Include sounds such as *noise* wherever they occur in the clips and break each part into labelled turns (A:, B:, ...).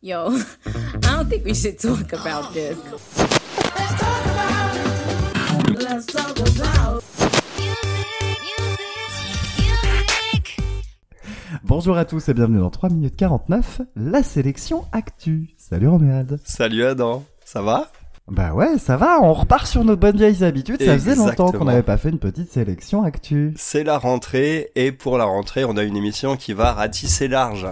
A: Yo, *laughs* I don't think we should talk about this. Let's talk about
B: Bonjour à tous et bienvenue dans 3 minutes 49, la sélection Actu. Salut Romuald.
C: Salut Adam, ça va?
B: Bah ouais, ça va, on repart sur nos bonnes vieilles habitudes. Ça faisait longtemps qu'on n'avait pas fait une petite sélection Actu.
C: C'est la rentrée et pour la rentrée, on a une émission qui va ratisser large.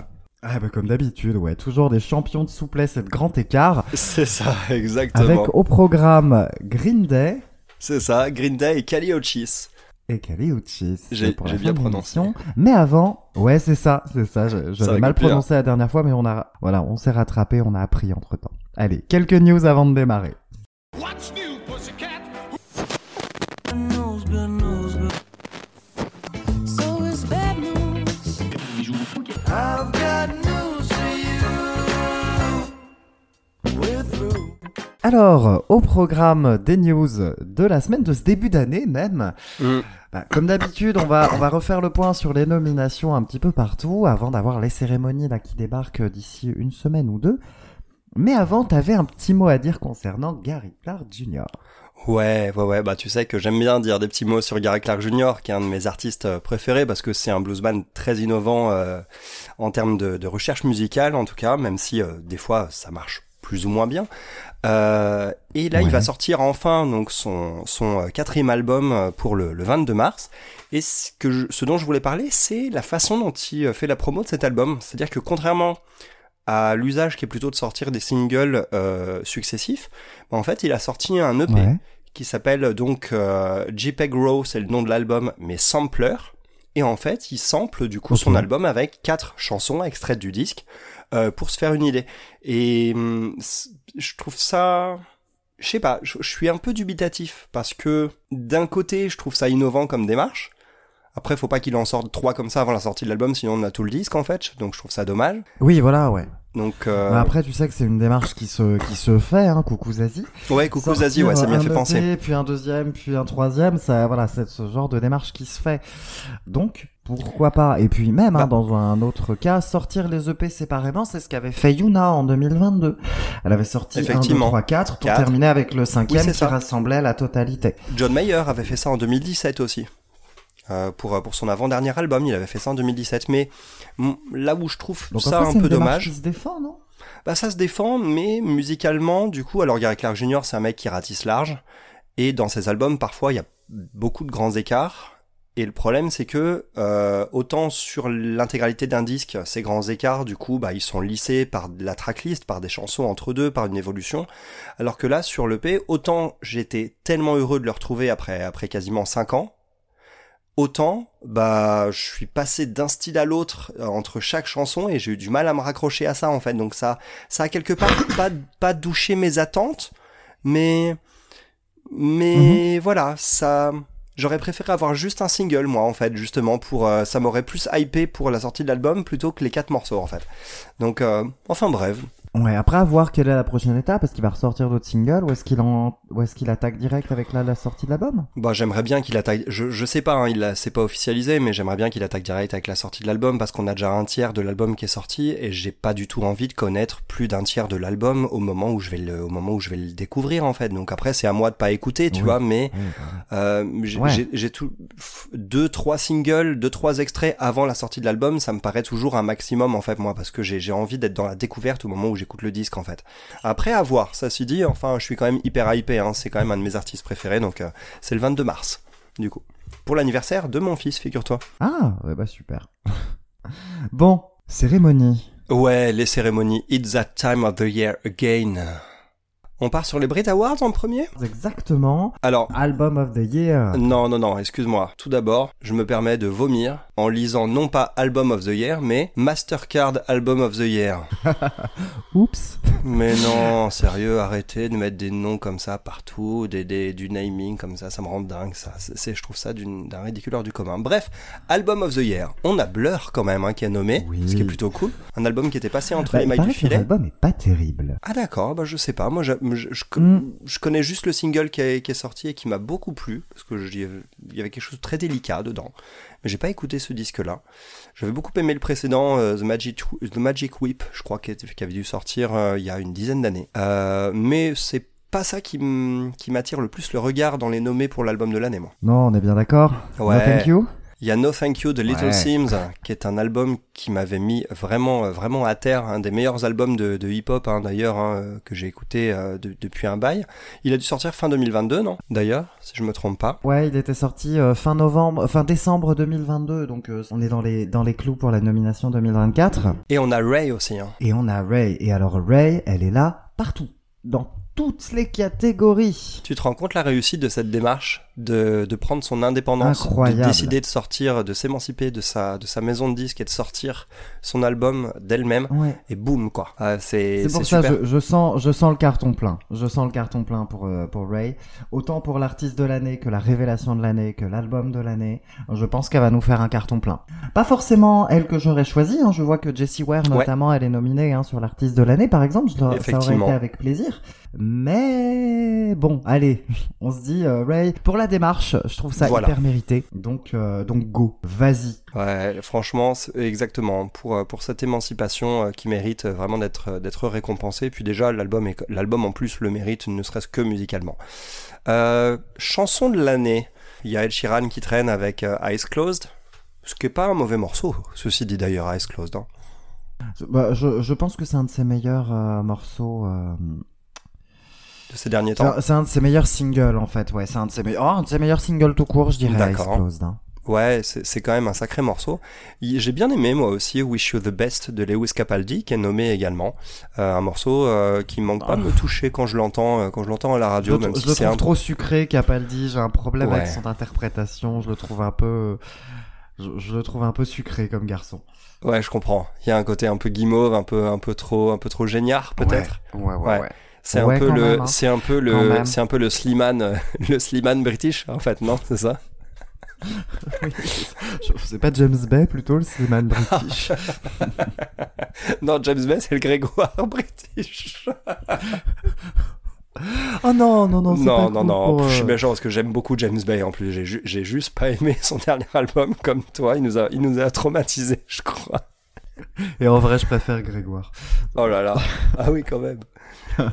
B: Ah bah comme d'habitude, ouais, toujours des champions de souplesse et de grand écart. *laughs*
C: C'est ça, exactement.
B: Avec au programme Green Day
C: C'est ça, Green Day et Kali Uchis.
B: et Uchis.
C: J'ai- bien
B: de
C: prononcé.
B: Mais avant, ouais c'est ça, c'est ça, j'avais
C: va
B: mal
C: copier,
B: prononcé la dernière fois mais on a, voilà, on s'est rattrapé, on a appris entre temps. Allez, quelques news avant de démarrer.
A: So
B: Alors, au programme des news de la semaine, de ce début d'année même,
C: Mm.
B: bah, comme d'habitude, on va, on va refaire le point sur les nominations un petit peu partout avant d'avoir les cérémonies là qui débarquent d'ici une semaine ou deux. Mais avant, t'avais un petit mot à dire concernant Gary Clark Jr.
C: Ouais, ouais, ouais, bah tu sais que j'aime bien dire des petits mots sur Gary Clark Jr., qui est un de mes artistes préférés, parce que c'est un bluesman très innovant euh, en termes de, de recherche musicale, en tout cas, même si euh, des fois ça marche plus ou moins bien. Euh, et là, il va sortir enfin donc son, son euh, quatrième album euh, pour le, le 22 mars. Et ce, que je- ce dont je voulais parler, c'est la façon dont il fait la promo de cet album. C'est-à-dire que contrairement à l'usage qui est plutôt de sortir des singles euh, successifs, bah, en fait, il a sorti un EP
B: Ouais.
C: qui s'appelle donc euh, JPEG Raw, c'est le nom de l'album, mais Sampler. Et en fait, il sample du coup son album avec quatre chansons extraites du disque euh, pour se faire une idée. Et hum, je trouve ça, je sais pas, je, suis un peu dubitatif parce que d'un côté, je trouve ça innovant comme démarche. Après, faut pas qu'il en sorte trois comme ça avant la sortie de l'album, sinon on a tout le disque en fait. Donc je trouve ça dommage.
B: Oui, voilà, ouais.
C: Donc euh,
B: Mais après, tu sais que c'est une démarche qui se, qui se fait, hein, coucou Zazie.
C: ouais, coucou
B: Sortir
C: Zazie, ouais, ça m'y a
B: un
C: fait penser.
B: Puis un deuxième, puis un troisième, ça, voilà, c'est ce genre de démarche qui se fait. Donc, pourquoi pas? Et puis même, hein,
C: Bah.
B: dans un autre cas, sortir les EP séparément, c'est ce qu'avait fait Yuna en 2022. Elle avait sorti 1, 2,
C: Effectivement.
B: 3, 4 pour terminer avec le cinquième
C: Oui,
B: qui
C: ça.
B: rassemblait la totalité.
C: John Mayer avait fait ça en 2017 aussi. Euh, pour, pour son avant-dernier album, il avait fait ça en 2017. Mais là où je trouve
B: Donc
C: ça
B: en fait,
C: un peu dommage,
B: qui se défend, non?
C: Bah ça se défend, mais musicalement, du coup, alors Gary Clark Jr. c'est un mec qui ratisse large, et dans ses albums, parfois, il y a beaucoup de grands écarts. Et le problème, c'est que euh, autant sur l'intégralité d'un disque, ces grands écarts, du coup, bah, ils sont lissés par la tracklist, par des chansons entre deux, par une évolution. Alors que là, sur l'EP, autant j'étais tellement heureux de le retrouver après, après quasiment 5 ans, autant bah je suis passé d'un style à l'autre euh, entre chaque chanson et j'ai eu du mal à me raccrocher à ça en fait. Donc ça, ça a quelque part *coughs* pas pas douché mes attentes, mais mais voilà, ça. J'aurais préféré avoir juste un single, moi, en fait, justement, pour euh, ça m'aurait plus hypé pour la sortie de l'album plutôt que les quatre morceaux, en fait. Donc, euh, enfin bref,
B: Ouais, après à voir quelle est la prochaine étape, est-ce qu'il va ressortir d'autres singles ou est-ce qu'il en... ou est-ce qu'il attaque direct avec la, la sortie de l'album?
C: Bah, j'aimerais bien qu'il attaque. Je, je sais pas, hein, il c'est pas officialisé, mais j'aimerais bien qu'il attaque direct avec la sortie de l'album parce qu'on a déjà un tiers de l'album qui est sorti et j'ai pas du tout envie de connaître plus d'un tiers de l'album au moment où je vais le, au moment où je vais le découvrir en fait. Donc après, c'est à moi de pas écouter, tu
B: Oui.
C: vois, mais
B: Oui, bah,
C: euh, j'ai,
B: Ouais.
C: j'ai- j'ai tout deux, trois singles, deux, trois extraits avant la sortie de l'album, ça me paraît toujours un maximum en fait moi parce que j'ai, j'ai envie d'être dans la découverte au moment où j'écoute le disque en fait. Après à voir, ça s'y dit. Enfin, je suis quand même hyper hypé. Hein, c'est quand même un de mes artistes préférés, donc euh, c'est le 22 mars du coup. Pour l'anniversaire de mon fils, figure-toi.
B: Ah, ouais, bah super. *laughs* bon, cérémonie.
C: Ouais, les cérémonies It's that time of the year again. On part sur les Brit Awards en premier?
B: Exactement.
C: Alors,
B: Album of the Year.
C: non, non, non, excuse-moi. Tout d'abord, je me permets de vomir en lisant non pas Album of the Year, mais Mastercard Album of the Year. *laughs*
B: Oups.
C: Mais non, sérieux, arrêtez de mettre des noms comme ça partout, des, des- du naming comme ça, ça me rend dingue, ça. C'est, je trouve ça d'un ridicule hors du commun. Bref, Album of the Year. On a Blur quand même, hein, qui est nommé,
B: Oui.
C: ce qui est plutôt cool. Un album qui était passé entre
B: Bah,
C: les
B: il
C: mailles du filet.
B: l'album est pas terrible.
C: Ah d'accord, bah je sais pas. Moi, j'a- je, je,
B: Mm.
C: je connais juste le single qui est, qui est sorti et qui m'a beaucoup plu parce que j'y avais- il y avait quelque chose de très délicat dedans. Mais j'ai pas écouté ce disque-là. J'avais beaucoup aimé le précédent, euh, The Magic The Magic Whip, je crois, qui, avait dû sortir euh, il y a une dizaine d'années. Euh, mais c'est pas ça qui m'attire le plus le regard dans les nommés pour l'album de l'année, moi.
B: Non, on est bien d'accord.
C: Ouais.
B: No thank you.
C: Il y a No Thank You de Little
B: Ouais.
C: Sims, qui est un album qui m'avait mis vraiment, euh, vraiment à terre, un des meilleurs albums de, de hip-hop hein, d'ailleurs hein, que j'ai écouté euh, de- depuis un bail. Il a dû sortir fin 2022, non? D'ailleurs, si je me trompe pas.
B: Ouais, il était sorti euh, fin novembre, fin décembre 2022, donc euh, on est dans les dans les clous pour la nomination 2024.
C: Et on a Ray aussi. Hein.
B: Et on a Ray. Et alors Ray, elle est là partout, dans toutes les catégories.
C: Tu te rends compte la réussite de cette démarche de, de prendre son indépendance,
B: Incroyable.
C: de décider de sortir, de s'émanciper de sa, de sa maison de disques et de sortir son album d'elle-même.
B: Ouais.
C: Et boum quoi. Ah, c'est
B: pour ça
C: super.
B: je, je sens je sens le carton plein. Je sens le carton plein pour euh, pour Ray. Autant pour l'artiste de l'année que la révélation de l'année que l'album de l'année. Je pense qu'elle va nous faire un carton plein. Pas forcément elle que j'aurais choisi. Hein. Je vois que Jessie Ware notamment elle est nominée hein, sur l'artiste de l'année par exemple. Je ça aurait été avec plaisir. Mais bon, allez, *laughs* on se dit euh, Ray pour la démarche. Je trouve ça
C: Voilà.
B: hyper mérité. Donc euh, donc go, vas-y.
C: Ouais, franchement, exactement. Pour, euh, pour cette émancipation euh, qui mérite vraiment d'être d'être récompensée. Puis déjà, l'album est- l'album en plus le mérite, ne serait-ce que musicalement. Chanson de l'année. Il y a Ed Sheeran qui traîne avec Eyes Closed. Ce qui est pas un mauvais morceau, ceci dit d'ailleurs, Eyes Closed. hein.
B: Bah, je, je pense que c'est un de ses meilleurs morceaux. Euh,
C: De ces derniers
B: C'est
C: temps.
B: un- C'est un de ses meilleurs singles en fait, ouais, c'est un de ses meilleurs, oh, un de ses meilleurs singles tout court, je dirais.
C: D'accord. Ouais, c'est quand même un sacré morceau. J'ai bien aimé moi aussi Wish You the Best de Lewis Capaldi, qui est nommé également. Euh, un morceau euh, qui manque pas de me toucher quand je l'entends, euh, quand je l'entends à la
B: Je,
C: radio,
B: le-
C: même
B: je
C: si
B: le trouve
C: un
B: trop sucré, Capaldi. J'ai un problème avec son interprétation. Je le trouve un peu, je, je le trouve un peu sucré comme garçon.
C: Ouais, je comprends. Il y a un côté un peu guimauve, un peu, un peu trop, un peu trop géniard, peut-être.
B: Ouais, ouais,
C: Ouais.
B: ouais.
C: C'est
B: Ouais,
C: un peu le,
B: hein.
C: c'est un peu le, c'est un peu le Slimane, euh, *laughs* le Slimane british, en fait, non, c'est ça? *laughs*
B: Je- C'est pas James Bay plutôt le Slimane British? *laughs*
C: Non, James Bay, c'est le Grégoire british.
B: oh non, non, non, c'est
C: non,
B: pas
C: non,
B: cool
C: non,
B: pour,
C: je suis
B: euh,
C: méchant parce que j'aime beaucoup James Bay en plus. J'ai, j'ai juste pas aimé son dernier album comme toi. Il nous a, il nous a traumatisé, je crois. *laughs*
B: Et en vrai, je préfère Grégoire.
C: Oh là là. *laughs* Ah oui, quand même.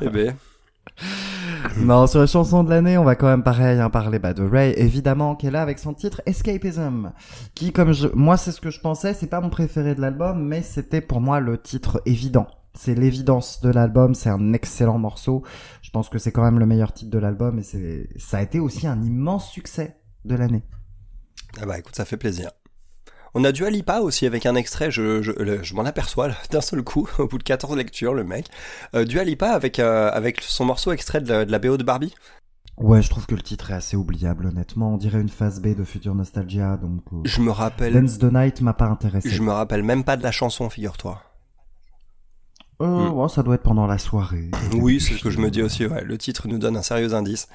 C: eh ben. *laughs*
B: Non, sur les chansons de l'année, on va quand même pareil hein, parler bah, de Ray, évidemment, qui est là avec son titre Escapism, qui, comme je, moi, c'est ce que je pensais, c'est pas mon préféré de l'album, mais c'était pour moi le titre évident. C'est l'évidence de l'album, c'est un excellent morceau. Je pense que c'est quand même le meilleur titre de l'album et c'est, ça a été aussi un immense succès de l'année.
C: Ah bah écoute, ça fait plaisir. On a du Alipa aussi avec un extrait, je, je, le- je m'en aperçois *laughs* d'un seul coup, au bout de 14 lectures, le mec. Euh, du Alipa avec, euh, avec son morceau extrait de la, de la BO de Barbie.
B: Ouais, je trouve que le titre est assez oubliable, honnêtement. On dirait une phase B de Future Nostalgia, donc euh,
C: Je me rappelle,
B: Dance the Night m'a pas intéressé.
C: je me rappelle même pas de la chanson, figure-toi.
B: Euh,
C: Hmm.
B: ouais, ça doit être pendant la soirée.
C: Oui, c'est ce que je me dis aussi, ouais. Le titre nous donne un sérieux indice.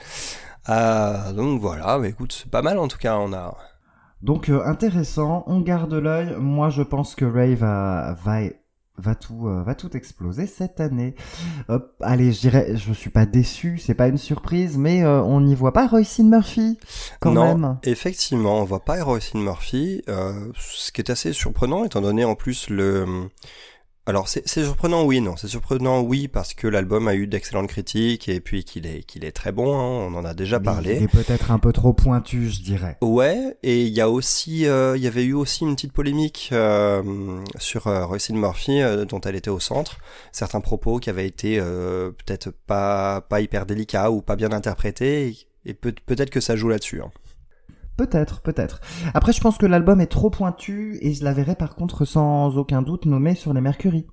C: Euh, donc voilà, bah, écoute, c'est pas mal en tout cas, on a...
B: Donc euh, intéressant, on garde l'œil. Moi, je pense que Ray va va va tout euh, va tout exploser cette année. Allez, je dirais, je suis pas déçu, c'est pas une surprise, mais euh, on n'y voit pas Royce Murphy quand
C: non,
B: même.
C: effectivement, on voit pas Erosin Murphy, euh, ce qui est assez surprenant étant donné en plus le... Alors c'est surprenant oui, non, c'est surprenant oui parce que l'album a eu d'excellentes critiques et puis qu'il est, qu'il est très bon, hein, on en a déjà
B: Mais
C: parlé.
B: Il est peut-être un peu trop pointu, je dirais.
C: Ouais, et il y a aussi, euh, il y avait eu aussi une petite polémique euh, sur euh, Roisin Murphy euh, dont elle était au centre. Certains propos qui avaient été peut-être pas pas hyper délicats ou pas bien interprétés, et peut- peut-être que ça joue là-dessus. hein.
B: Peut-être, peut-être. Après, je pense que l'album est trop pointu et je la verrai par contre sans aucun doute nommé sur les Mercury.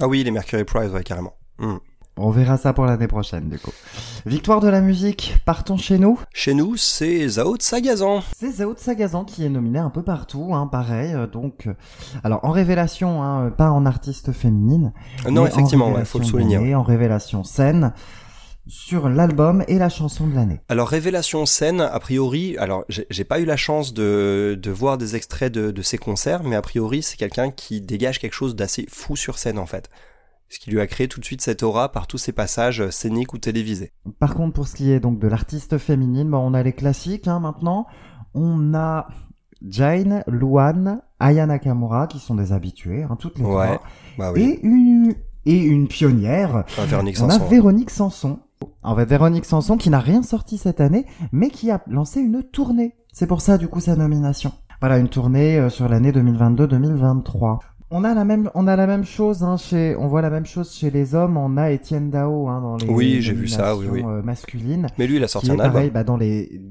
C: Ah oui, les Mercury Prize, ouais, carrément. Hmm.
B: On verra ça pour l'année prochaine, du coup. Victoire de la musique, partons chez nous.
C: Chez nous, c'est Zao de Sagazan.
B: C'est Zao de Sagazan qui est nominé un peu partout, hein, pareil. euh, Donc, euh, alors en révélation, hein, pas en artiste féminine.
C: Non, effectivement, ouais, faut le souligner. ouais.
B: En révélation scène sur l'album et la chanson de l'année.
C: Alors révélation scène, a priori, alors j'ai pas eu la chance de, de voir des extraits de, de ses concerts, mais a priori c'est quelqu'un qui dégage quelque chose d'assez fou sur scène en fait. ce qui lui a créé tout de suite cette aura par tous ses passages scéniques ou télévisés.
B: Par contre, pour ce qui est donc de l'artiste féminine, bon, on a les classiques hein, maintenant. On a Jane, Luan, Aya Nakamura qui sont des habitués, hein, toutes les
C: Ouais,
B: trois.
C: Bah oui,
B: Et une et une pionnière.
C: Enfin, Véronique
B: On a. Véronique Sanson. En fait, Véronique Sanson qui n'a rien sorti cette année, mais qui a lancé une tournée. C'est pour ça, du coup, sa nomination. Voilà, une tournée euh, sur l'année 2022-2023. On a la même, on a la même chose hein, chez, on voit la même chose chez les hommes. On a Étienne Dao hein, dans les
C: Oui, j'ai vu ça, oui,
B: nominations,
C: oui.
B: euh, masculines,
C: Mais lui, il a sorti un album.
B: pareil bah, dans les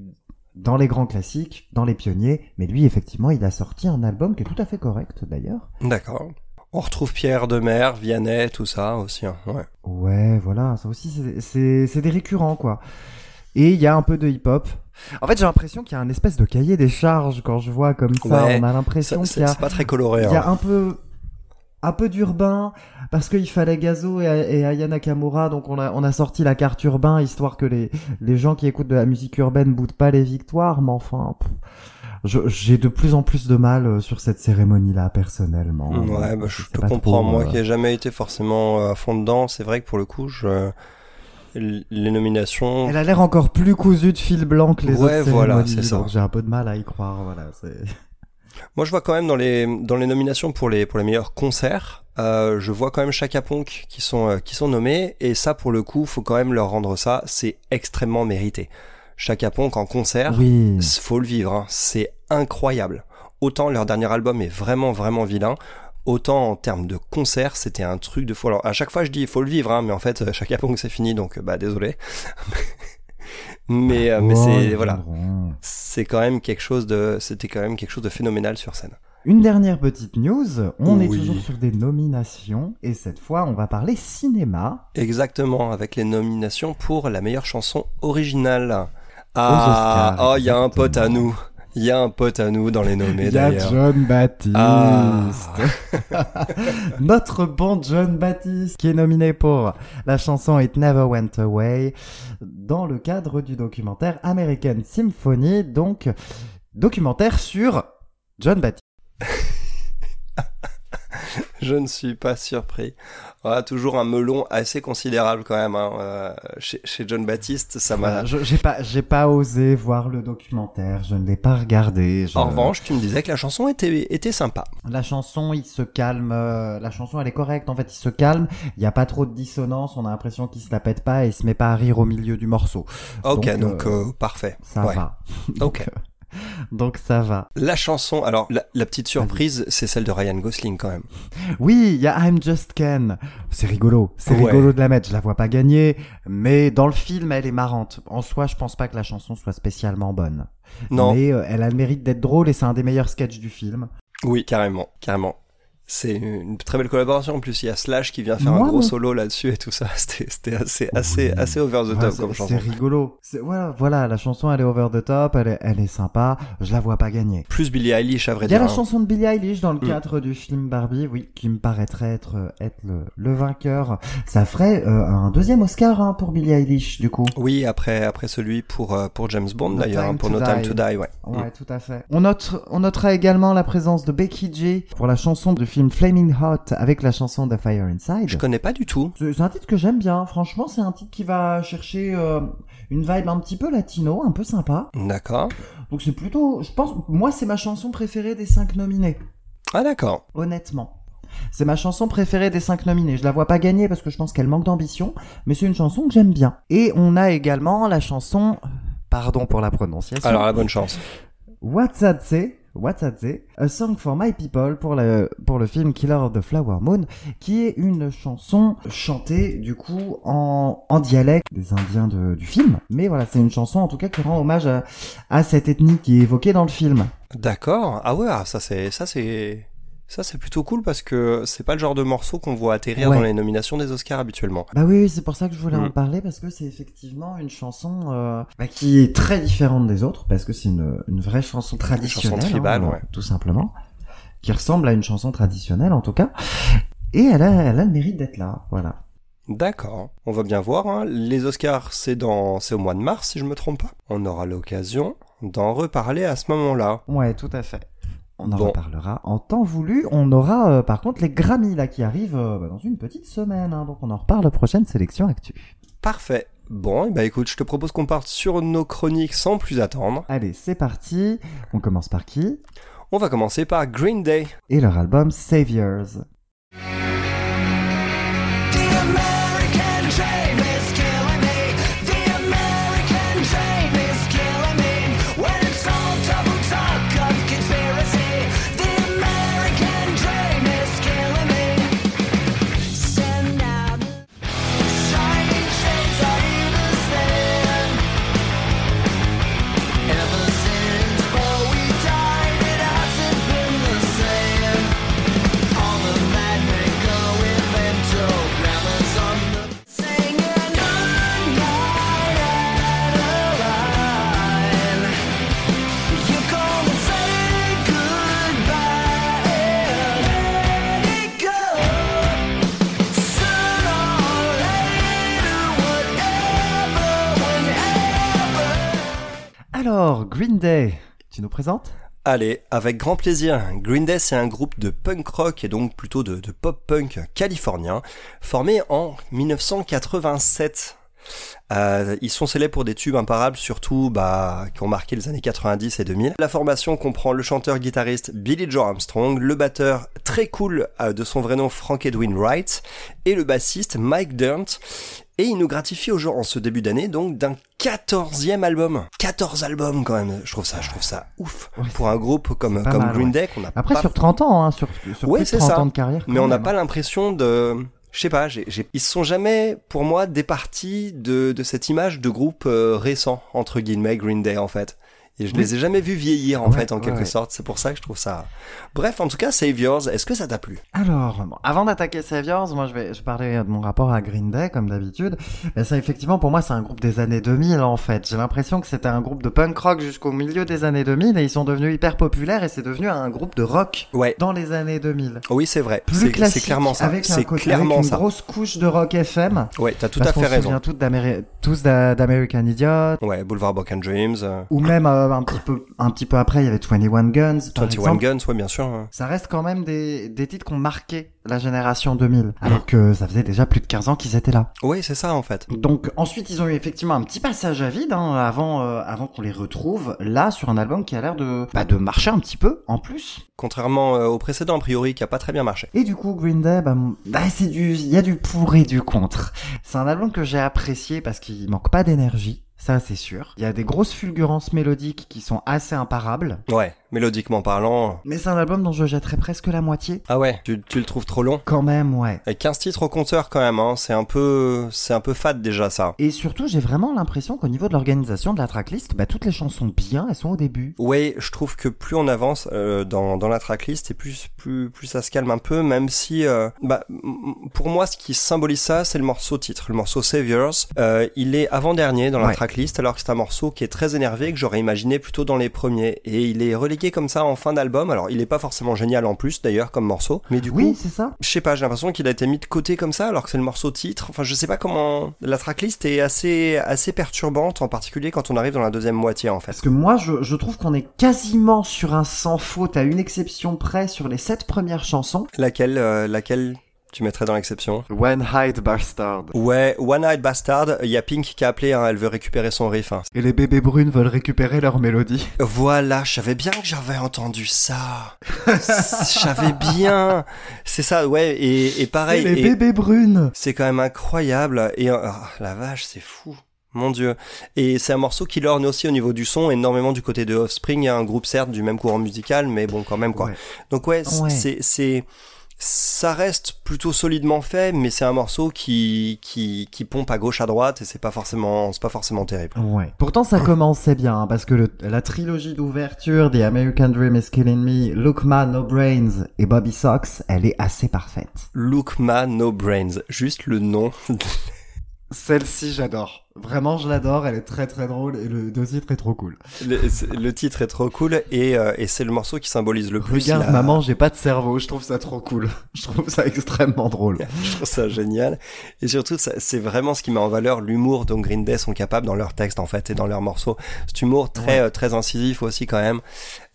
B: dans les grands classiques, dans les pionniers. Mais lui, effectivement, il a sorti un album qui est tout à fait correct d'ailleurs.
C: D'accord. On retrouve Pierre Demer, Vianney, tout ça aussi. hein, Ouais.
B: Ouais, voilà, ça aussi, c'est- des récurrents, quoi. Et il y a un peu de hip-hop. En fait, j'ai l'impression qu'il y a un espèce de cahier des charges quand je vois comme ça.
C: Ouais,
B: On a l'impression qu'il
C: C'est
B: y a,
C: c'est pas très coloré.
B: il y a
C: hein.
B: un peu, un peu d'urbain, parce qu'il fallait Gazo et, et Aya Nakamura, donc on a, on a sorti la carte urbain, histoire que les, les gens qui écoutent de la musique urbaine boudent pas les victoires, mais enfin, pff, j'ai de plus en plus de mal euh, sur cette cérémonie-là, personnellement.
C: Ouais, bah, je te comprends.
B: trop,
C: Moi
B: euh,
C: qui ai jamais été forcément euh, à fond dedans, c'est vrai que pour le coup, je... les nominations.
B: Elle a l'air encore plus cousue de fil blanc que les
C: Ouais,
B: autres
C: voilà,
B: cérémonies,
C: c'est ça.
B: j'ai un peu de mal à y croire, voilà. *laughs*
C: Moi, je vois quand même dans les dans les nominations pour les pour les meilleurs concerts, euh, je vois quand même Chaka Ponk qui sont euh, qui sont nommés et ça pour le coup, faut quand même leur rendre ça, c'est extrêmement mérité. Chaka Ponk en concert,
B: Oui.
C: faut le vivre, hein, c'est incroyable. Autant leur dernier album est vraiment vraiment vilain, autant en termes de concert, c'était un truc de fou. Alors à chaque fois je dis il faut le vivre, hein, mais en fait euh, Chaka Ponk c'est fini, donc euh, bah désolé. *laughs* mais euh, mais c'est voilà, c'est quand même quelque chose de c'était quand même quelque chose de phénoménal sur scène.
B: Une dernière petite news, on est toujours sur des nominations, et cette fois on va parler cinéma.
C: Exactement, avec les nominations pour la meilleure chanson originale. Ah, oh, il y a un pote à nous. Il y a un pote à nous dans les nommés
B: Il y a
C: d'ailleurs.
B: John Baptiste.
C: Ah. *laughs*
B: Notre bon John Baptiste qui est nominé pour la chanson It Never Went Away dans le cadre du documentaire American Symphony, donc documentaire sur John Baptiste.
C: Je ne suis pas surpris. Voilà, toujours un melon assez considérable quand même hein, euh, chez, chez John Baptiste. Ça m'a.
B: J'ai pas, j'ai pas osé voir le documentaire, je ne l'ai pas regardé. je-
C: En revanche, tu me disais que la chanson était était sympa.
B: La chanson, il se calme. euh, la chanson, elle est correcte. En fait, il se calme. Il y a pas trop de dissonance. On a l'impression qu'il se la pète pas et il se met pas à rire au milieu du morceau.
C: Ok,
B: Donc,
C: donc,
B: euh,
C: euh, parfait.
B: Ça
C: Ouais.
B: va. *laughs* Donc, *laughs* donc ça va.
C: La chanson, alors la, la petite surprise, c'est celle de Ryan Gosling quand même.
B: Oui, il y a I'm Just Ken. C'est rigolo. C'est
C: Ouais.
B: rigolo de la mettre. Je la vois pas gagner, mais dans le film, elle est marrante. En soi, je pense pas que la chanson soit spécialement bonne.
C: Non,
B: Mais euh, elle a le mérite d'être drôle et c'est un des meilleurs sketchs du film.
C: oui, carrément, carrément. C'est une très belle collaboration. En plus, il y a Slash qui vient faire
B: Moi,
C: un gros solo là-dessus et tout ça. *laughs* C'était, c'était assez, assez,
B: Oui.
C: assez over the top comme
B: C'est
C: chanson.
B: rigolo. C'est- Voilà, voilà, la chanson, elle est over the top, elle est, elle est sympa. Je la vois pas gagner.
C: Plus Billie Eilish, à vrai
B: Il y a
C: dire.
B: la
C: hein.
B: chanson de Billie Eilish dans le
C: Mm.
B: cadre du film Barbie, oui, qui me paraîtrait être, être le, le vainqueur. Ça ferait euh, un deuxième Oscar hein, pour Billie Eilish, du coup.
C: Oui, après, après celui pour, euh, pour James Bond
B: No
C: d'ailleurs, hein, pour No Time to Die, ouais.
B: Ouais, tout à fait. On, note, on notera également la présence de Becky G pour la chanson du film Flaming Hot avec la chanson The Fire Inside.
C: Je connais pas du tout.
B: C'est un titre que j'aime bien. Franchement, c'est un titre qui va chercher euh, une vibe un petit peu latino, un peu sympa.
C: D'accord.
B: Donc c'est plutôt, je pense, moi c'est ma chanson préférée des cinq nominés.
C: Ah d'accord.
B: Honnêtement. C'est ma chanson préférée des cinq nominés. Je la vois pas gagner parce que je pense qu'elle manque d'ambition, mais c'est une chanson que j'aime bien. Et on a également la chanson, pardon pour la prononciation,
C: Alors la bonne chance.
B: Watsatse, Watsatse, A Song for My People pour le, pour le film Killer of the Flower Moon, qui est une chanson chantée du coup en, en dialecte des Indiens du film. Mais voilà, c'est une chanson en tout cas qui rend hommage à, à cette ethnie qui est évoquée dans le film.
C: D'accord. Ah ouais, ah, ça c'est, ça c'est, ça c'est plutôt cool parce que c'est pas le genre de morceau qu'on voit atterrir
B: Ouais.
C: dans les nominations des Oscars habituellement.
B: Bah oui, oui, c'est pour ça que je voulais en
C: Mm.
B: parler parce que c'est effectivement une chanson euh, bah, qui est très différente des autres parce que c'est une, une vraie chanson traditionnelle,
C: tribale,
B: hein,
C: ouais.
B: tout simplement, qui ressemble à une chanson traditionnelle en tout cas. Et elle a, elle a le mérite d'être là, voilà.
C: D'accord. On va bien voir. hein. Les Oscars, c'est dans, c'est au mois de mars si je me trompe pas. On aura l'occasion d'en reparler à ce moment-là.
B: Ouais, tout à fait. On en
C: Bon.
B: reparlera en temps voulu. On aura euh, par contre les Grammy là qui arrivent euh, bah, dans une petite semaine, hein, donc on en reparle prochaine sélection actu.
C: Parfait. Bon, et bah écoute, je te propose qu'on parte sur nos chroniques sans plus attendre.
B: Allez, c'est parti. On commence par qui?
C: On va commencer par Green Day.
B: Et leur album Saviors. Alors, Green Day, tu nous présentes?
C: Allez, avec grand plaisir. Green Day, c'est un groupe de punk rock et donc plutôt de, de pop punk californien, formé en 1987. Euh, ils sont célèbres pour des tubes imparables, surtout bah, qui ont marqué les années 90 et 2000. La formation comprend le chanteur-guitariste Billy Joe Armstrong, le batteur très cool euh, de son vrai nom Frank Edwin Wright, et le bassiste Mike Durnt. Et il nous gratifie aujourd'hui en ce début d'année donc d'un 14e album. 14 albums quand même. Je trouve ça, je trouve ça ouf
B: Ouais,
C: pour un groupe comme comme
B: mal,
C: Green
B: ouais.
C: Day qu'on a
B: Après
C: pas
B: sur 30 ans, hein, sur, sur
C: Ouais,
B: plus de
C: c'est
B: 30
C: ça.
B: ans de carrière.
C: mais on n'a
B: même.
C: pas l'impression de je sais pas, j'ai, j'ai- ils sont jamais pour moi départis de, de cette image de groupe euh, récent entre guillemets Green Day en fait. Et je
B: Oui.
C: les ai jamais vus vieillir en
B: Ouais,
C: fait en
B: ouais,
C: quelque
B: ouais.
C: sorte. C'est pour ça que je trouve ça. Bref, en tout cas, Saviors, est-ce que ça t'a plu?
B: Alors, bon, avant d'attaquer Saviors, moi je vais je parlais de mon rapport à Green Day comme d'habitude. Et ça effectivement pour moi c'est un groupe des années 2000 en fait. J'ai l'impression que c'était un groupe de punk rock jusqu'au milieu des années 2000 et ils sont devenus hyper populaires et c'est devenu un groupe de rock dans les années 2000.
C: Oui, c'est vrai.
B: Plus
C: C'est, c'est
B: classique
C: clairement ça.
B: avec un
C: C'est
B: côté-
C: clairement
B: avec une
C: ça.
B: grosse couche de rock FM.
C: Ouais, t'as tout
B: parce
C: à fait
B: se
C: raison.
B: souvient tous d'Améri- tous d'a- d'American Idiot.
C: Ouais, Boulevard Broken Dreams, euh,
B: Ou même euh, un petit peu un petit peu après il y avait 21 Guns. Par
C: 21
B: exemple.
C: Guns, ouais, bien sûr. hein.
B: Ça reste quand même des, des titres qui ont marqué la génération 2000, alors que ça faisait déjà plus de 15 ans qu'ils étaient là.
C: Ouais, c'est ça en fait.
B: Donc ensuite ils ont eu effectivement un petit passage à vide hein, avant euh, avant qu'on les retrouve là sur un album qui a l'air de bah, de marcher un petit peu en plus.
C: Contrairement euh, au précédent, a priori, qui a pas très bien marché.
B: Et du coup Green Day bah, bah, c'est du il y a du pour et du contre. C'est un album que j'ai apprécié parce qu'il manque pas d'énergie. Ça, c'est sûr. Il y a des grosses fulgurances mélodiques qui sont assez imparables.
C: Ouais, mélodiquement parlant.
B: Mais c'est un album dont je jetterais presque la moitié.
C: Ah ouais, tu, tu le trouves trop long
B: Quand même, ouais.
C: Avec 15 titres au compteur quand même, hein. c'est un peu, c'est un peu fade déjà ça.
B: Et surtout, j'ai vraiment l'impression qu'au niveau de l'organisation de la tracklist, bah, toutes les chansons bien, elles sont au début.
C: Ouais, je trouve que plus on avance euh, dans, dans la tracklist et plus, plus, plus ça se calme un peu, même si, euh, bah, pour moi, ce qui symbolise ça, c'est le morceau titre, le morceau Saviors. Euh, il est avant-dernier dans la
B: Ouais.
C: tracklist, alors que c'est un morceau qui est très énervé, que j'aurais imaginé plutôt dans les premiers. Et il est relégué comme ça en fin d'album. Alors, il est pas forcément génial en plus, d'ailleurs, comme morceau. Mais du
B: oui,
C: coup,
B: c'est ça.
C: je sais pas, j'ai l'impression qu'il a été mis de côté comme ça, alors que c'est le morceau titre. Enfin, je sais pas comment. La tracklist est assez, assez perturbante, en particulier quand on arrive dans la deuxième moitié, en fait.
B: Parce que moi, je, je trouve qu'on est quasiment sur un sans faute, à une exception près, sur les sept premières chansons.
C: Laquelle, euh, laquelle tu mettrais dans l'exception
B: One Hide Bastard.
C: Ouais, One Eyed Bastard, il y a Pink qui a appelé, hein, elle veut récupérer son riff. hein.
B: Et les bébés brunes veulent récupérer leur mélodie.
C: Voilà, je savais bien que j'avais entendu ça. *laughs* Je savais bien. C'est ça, ouais, et, et pareil.
B: Les
C: et-
B: bébés brunes.
C: C'est quand même incroyable. Et euh, ah, la vache, c'est fou. Mon dieu. Et c'est un morceau qui lorne aussi au niveau du son, énormément du côté de Offspring, un groupe certes du même courant musical, mais bon, quand même, quoi.
B: Ouais.
C: Donc ouais,
B: Ouais.
C: c'est, ça reste plutôt solidement fait, mais c'est un morceau qui, qui, qui pompe à gauche, à droite, et c'est pas forcément, c'est pas forcément terrible.
B: Ouais. Pourtant, ça commençait bien, hein, parce que le- la trilogie d'ouverture des American Dream is Killing Me, Look Man, No Brains et Bobby Sox, elle est assez parfaite.
C: Look Man No Brains. Juste le nom. *laughs*
B: Celle-ci, j'adore. Vraiment, je l'adore. Elle est très très drôle et le deux titres est trop cool.
C: le, le titre est trop cool, et, euh, et c'est le morceau qui symbolise le plus
B: Regarde,
C: la-
B: maman, j'ai pas de cerveau. Je trouve ça trop cool. *laughs* Je trouve ça extrêmement drôle. *laughs*
C: Je trouve ça génial. Et surtout, c'est vraiment ce qui met en valeur l'humour dont Green Day sont capables dans leurs textes, en fait, et dans leurs morceaux. Cet humour très, euh, très incisif aussi, quand même.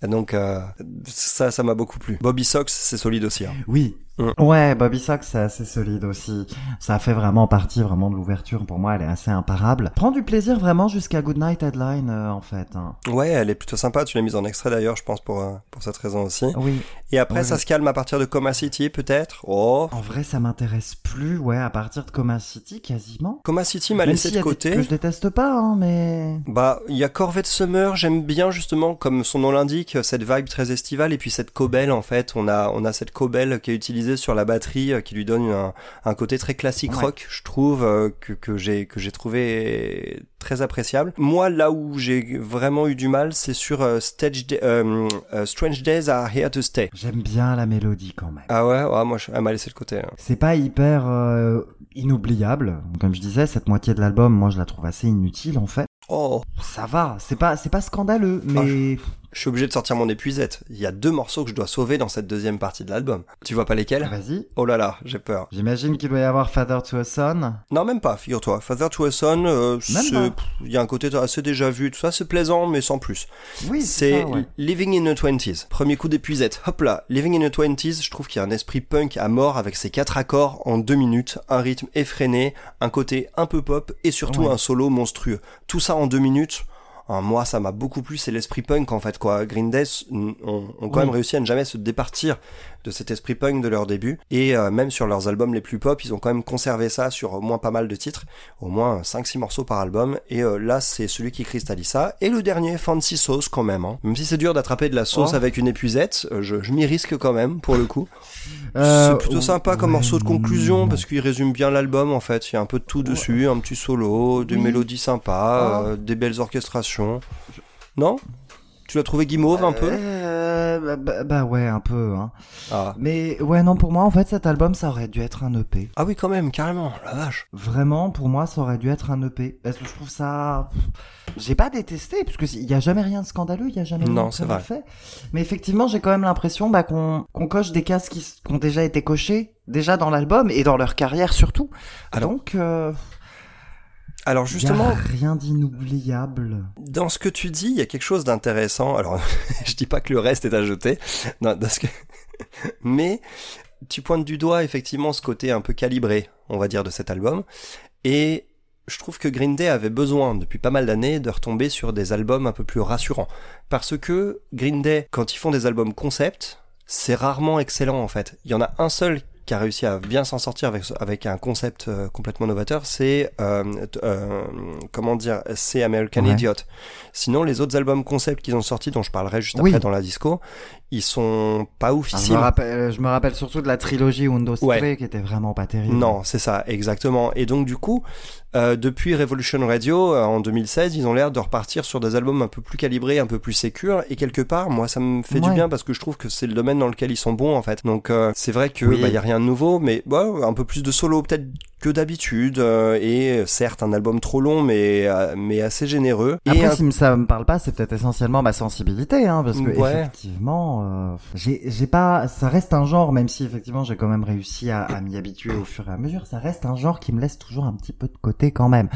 C: Donc euh, ça, ça m'a beaucoup plu. Bobby Sox, c'est solide aussi. hein.
B: Oui.
C: Mm.
B: Ouais, Bobby Sox, c'est assez solide aussi. Ça fait vraiment partie vraiment de l'ouverture. Pour moi, elle est assez imparable. Prends du plaisir vraiment jusqu'à Goodnight Headline, euh, en fait. hein.
C: Ouais, elle est plutôt sympa. Tu l'as mise en extrait d'ailleurs, je pense pour euh, pour cette raison aussi.
B: Oui.
C: Et après, ça se calme à partir de Coma City, peut-être. Oh.
B: En vrai, ça m'intéresse plus, ouais, à partir de Coma City, quasiment.
C: Coma City m'a laissé de
B: a des
C: côté.
B: que je déteste pas, hein, mais...
C: Bah, il y a Corvette Summer, j'aime bien justement, comme son nom l'indique, cette vibe très estivale, et puis cette cobelle en fait, on a, on a cette cobelle qui est utilisée sur la batterie, euh, qui lui donne un, un côté très classique
B: Ouais.
C: rock, je trouve, euh, que, que j'ai, que j'ai trouvé très appréciable. Moi, là où j'ai vraiment eu du mal, c'est sur euh, Stage euh, euh, Strange Days Are Here to Stay.
B: J'aime bien la mélodie quand même.
C: Ah ouais, ouais moi, je- elle m'a laissé de côté. hein.
B: C'est pas hyper euh, inoubliable. Comme je disais, cette moitié de l'album, moi, je la trouve assez inutile, en fait.
C: Oh,
B: Ça va, c'est pas, c'est pas scandaleux, mais...
C: je suis obligé de sortir mon épuisette. Il y a deux morceaux que je dois sauver dans cette deuxième partie de l'album. Tu vois pas lesquels?
B: Vas-y.
C: Oh là là, j'ai peur.
B: J'imagine qu'il doit y avoir Father to a Son.
C: Non, même pas, figure-toi. Father to a Son, euh, il y a un côté assez déjà vu, tout ça, c'est plaisant, mais sans plus.
B: Oui,
C: c'est
B: ouais.
C: Living in the Twenties. Premier coup d'épuisette. Hop là, Living in the Twenties, je trouve qu'il y a un esprit punk à mort avec ses quatre accords en deux minutes, un rythme effréné, un côté un peu pop et surtout
B: Ouais.
C: un solo monstrueux. Tout ça en deux minutes. Moi, ça m'a beaucoup plu, c'est l'esprit punk en fait quoi. Green Day ont, quand
B: Oui.
C: même réussi à ne jamais se départir de cet esprit punk de leur début et euh, même sur leurs albums les plus pop, ils ont quand même conservé ça sur au moins pas mal de titres, au moins 5-6 morceaux par album et euh, là c'est celui qui cristallise ça et le dernier Fancy Sauce quand même. Hein. Même si c'est dur d'attraper de la sauce
B: Oh.
C: avec une épuisette, euh, je, je m'y risque quand même pour le coup. *laughs*
B: Euh,
C: c'est plutôt sympa comme morceau de conclusion parce qu'il résume bien l'album en fait. Il y a un peu de tout dessus, un petit solo, des
B: Oui.
C: mélodies sympas,
B: Ah.
C: euh, des belles orchestrations. Non? Tu l'as trouvé guimauve un peu?
B: Euh, bah, bah, bah ouais, un peu. Hein.
C: ah.
B: Mais ouais, non, pour moi, en fait, cet album, ça aurait dû être un EP.
C: ah oui quand même, carrément, la vache.
B: Vraiment, pour moi, ça aurait dû être un EP. Parce que je trouve ça... J'ai pas détesté, parce qu'il y a jamais rien de scandaleux, il y a jamais rien
C: Non,
B: de
C: vrai.
B: fait. Mais effectivement, j'ai quand même l'impression bah, qu'on qu'on coche des cases qui ont déjà été cochées, déjà dans l'album, et dans leur carrière surtout.
C: Alors,
B: Donc, euh,
C: Alors justement,
B: y a rien d'inoubliable.
C: dans ce que tu dis, il y a quelque chose d'intéressant. Alors, *laughs* je dis pas que le reste est à jeter, non, parce que... *laughs* mais tu pointes du doigt effectivement ce côté un peu calibré, on va dire, de cet album. Et je trouve que Green Day avait besoin, depuis pas mal d'années, de retomber sur des albums un peu plus rassurants. Parce que Green Day, quand ils font des albums concept, c'est rarement excellent en fait. Il y en a un seul qui a réussi à bien s'en sortir avec, avec un concept euh, complètement novateur, c'est euh, euh, comment dire, c'est American
B: Ouais.
C: Idiot. Sinon, les autres albums concept qu'ils ont sortis, dont je parlerai juste
B: Oui.
C: après dans la disco, ils sont pas
B: Ah, je, me rappelle, je me rappelle surtout de la trilogie Windows
C: Ouais.
B: 3 qui était vraiment pas terrible.
C: Non, c'est ça, exactement. Et donc du coup, euh, depuis Revolution Radio euh, en 2016, ils ont l'air de repartir sur des albums un peu plus calibrés, un peu plus sécures. Et quelque part, moi, ça me fait du bien parce que je trouve que c'est le domaine dans lequel ils sont bons en fait. Donc euh, c'est vrai que
B: Oui.
C: bah y a rien de nouveau, mais bah, un peu plus de solo peut-être que d'habitude. euh, et euh, certes, un album trop long, mais euh, mais assez généreux. et
B: Après,
C: un-
B: si ça me parle pas, c'est peut-être essentiellement ma sensibilité, hein, parce que
C: Ouais.
B: effectivement, euh, j'ai j'ai pas, ça reste un genre, même si effectivement j'ai quand même réussi à, à m'y habituer au fur et à mesure, ça reste un genre qui me laisse toujours un petit peu de côté quand même.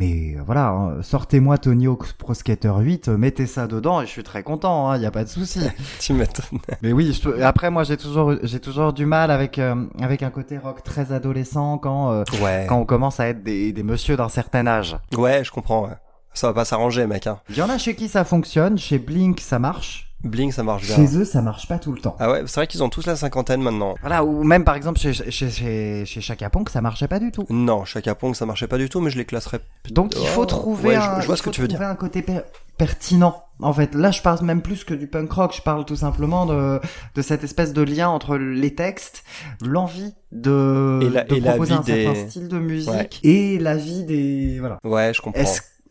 B: Mais euh, voilà, hein, sortez-moi Tony Hawk's Pro Skater 8, euh, mettez ça dedans et je suis très content, il y a pas de souci. *laughs*
C: tu m'étonnes.
B: Mais oui, je après moi j'ai toujours j'ai toujours du mal avec euh, avec un côté rock très adolescent quand euh,
C: Ouais.
B: quand on commence à être des des messieurs d'un certain âge.
C: Ouais, je comprends. ouais. Ça va pas s'arranger, mec. Hein.
B: Il y en a chez qui ça fonctionne, chez Blink ça marche.
C: Blink, ça marche bien.
B: Chez eux, ça marche pas tout le temps.
C: Ah ouais, c'est vrai qu'ils ont tous la cinquantaine maintenant.
B: Voilà, ou même par exemple chez, chez, chez, chez Chaka Ponk, ça marchait pas du tout.
C: Non, Chaka Pong, ça marchait pas du tout, mais je les classerais.
B: Donc il faut
C: Oh,
B: trouver,
C: ouais,
B: un,
C: je vois
B: il
C: ce que
B: faut
C: tu veux
B: trouver
C: dire.
B: un côté per- pertinent. En fait, là, je parle même plus que du punk rock. Je parle tout simplement de, de cette espèce de lien entre les textes, l'envie de,
C: Et la-
B: de
C: et la
B: proposer
C: vie
B: un certain
C: des-
B: style de musique
C: Ouais.
B: et la vie des voilà.
C: Ouais, je comprends.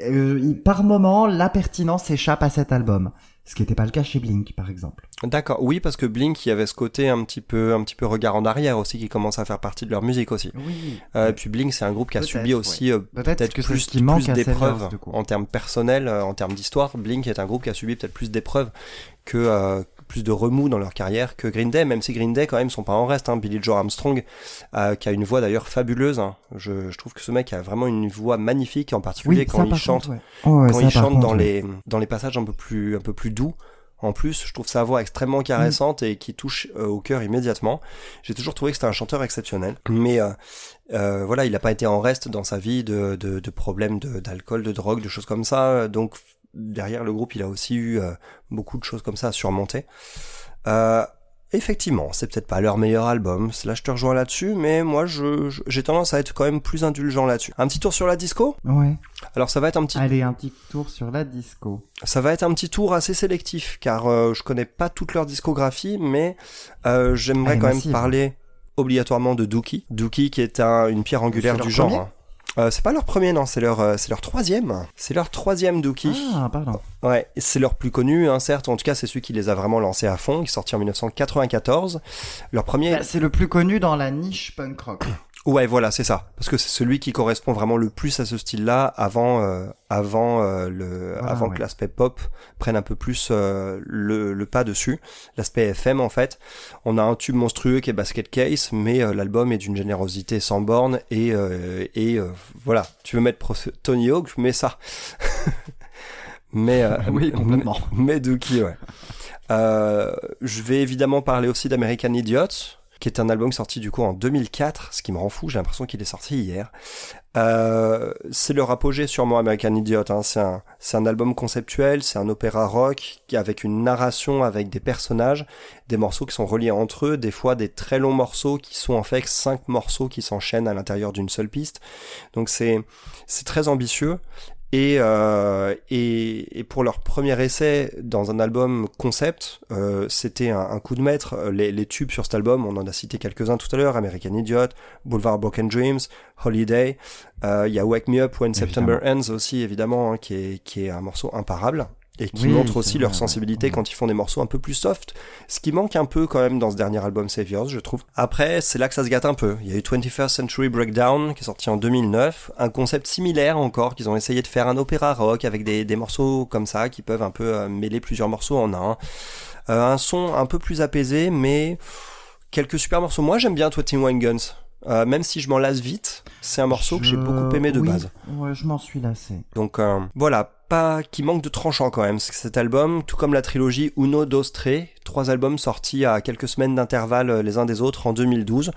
B: Euh, par moment, la pertinence échappe à cet album, ce qui n'était pas le cas chez Blink, par exemple.
C: D'accord. Oui, parce que Blink, il y avait ce côté un petit peu, un petit peu regard en arrière aussi, qui commence à faire partie de leur musique aussi.
B: Oui.
C: Euh, et puis Blink, c'est un groupe qui a subi aussi euh,
B: Peut-être que
C: plus,
B: ce qui manque
C: plus d'épreuves en termes personnels, euh, en termes d'histoire. Blink est un groupe qui a subi peut-être plus d'épreuves que euh, plus de remous dans leur carrière que Green Day, même si Green Day quand même sont pas en reste. Hein. Billy Joe Armstrong, euh, qui a une voix d'ailleurs fabuleuse. hein. Je, je trouve que ce mec a vraiment une voix magnifique, en particulier quand il chante
B: contre, ouais. Oh, ouais,
C: quand il chante
B: contre,
C: dans
B: ouais.
C: les dans les passages un peu plus un peu plus doux En plus, je trouve sa voix extrêmement caressante et qui touche euh, au cœur immédiatement. J'ai toujours trouvé que c'était un chanteur exceptionnel. Mais euh, euh, voilà, il n'a pas été en reste dans sa vie de, de, de problèmes de- d'alcool, de, drogue, de choses comme ça. Donc derrière le groupe, il a aussi eu euh, beaucoup de choses comme ça à surmonter. Euh, effectivement, c'est peut-être pas leur meilleur album. Là, je te rejoins là-dessus, mais moi, je, j'ai tendance à être quand même plus indulgent là-dessus. Un petit tour sur la disco?
B: Ouais.
C: Alors ça va être un petit
B: Allez, un petit tour sur la disco.
C: ça va être un petit tour assez sélectif car euh, je connais pas toute leur discographie, mais euh, j'aimerais quand même parler obligatoirement de Dookie. Dookie qui est un, une pierre angulaire du genre. hein. Euh, c'est pas leur premier non, c'est leur euh, c'est leur troisième. C'est leur troisième Dookie.
B: Ah, pardon.
C: Ouais, c'est leur plus connu, hein, certes. En tout cas, c'est celui qui les a vraiment lancés à fond, qui est sorti en 1994. Leur premier.
B: Bah, c'est le plus connu dans la niche punk rock.
C: Ouais, voilà, c'est ça. Parce que c'est celui qui correspond vraiment le plus à ce style-là avant, euh, avant euh, le,
B: Voilà,
C: avant
B: ouais.
C: que l'aspect pop prenne un peu plus euh, le, le pas dessus. L'aspect FM, en fait. On a un tube monstrueux qui est Basket Case, mais l'album est d'une générosité sans borne et, euh, et euh, voilà. Tu veux mettre Tony Hawk, je mets ça. *laughs* mais euh, *laughs*
B: Oui, complètement.
C: mais Dookie, ouais. Euh, je vais évidemment parler aussi d'American Idiot, qui est un album sorti du coup en 2004, ce qui me rend fou, j'ai l'impression qu'il est sorti hier. Euh, c'est leur apogée sûrement American Idiot, hein. c'est un, un album conceptuel, c'est un opéra rock avec une narration, avec des personnages, des morceaux qui sont reliés entre eux, des fois des très longs morceaux qui sont en fait cinq morceaux qui s'enchaînent à l'intérieur d'une seule piste. Donc c'est très ambitieux et, euh, et, et pour leur premier essai dans un album concept, euh, c'était un, un coup de maître. Euh, Les, les tubes sur cet album, on en a cité quelques-uns tout à l'heure, American Idiot, Boulevard Broken Dreams, Holiday, euh, il y a Wake Me Up When September Ends aussi évidemment, hein, qui, est, qui est un morceau imparable. Et qui
B: Oui,
C: montre
B: c'est
C: aussi leur sensibilité
B: ouais.
C: quand ils font des morceaux un peu plus soft, ce qui manque un peu quand même dans ce dernier album Saviors, je trouve. Après, c'est là que ça se gâte un peu. Il y a eu 21st Century Breakdown, qui est sorti en 2009, un concept similaire encore, qu'ils ont essayé de faire un opéra rock avec des, des morceaux comme ça, qui peuvent un peu euh, mêler plusieurs morceaux en un. Euh, un son un peu plus apaisé, mais quelques super morceaux. Moi, j'aime bien 21 Guns. Euh, même si je m'en lasse vite, c'est un morceau que j'ai beaucoup aimé de
B: oui,
C: base.
B: Ouais, je m'en suis lassé.
C: Donc euh, voilà, qui manque de tranchant quand même. Cet album, tout comme la trilogie Uno Dos Tre, trois albums sortis à quelques semaines d'intervalle euh, les uns des autres en 2012.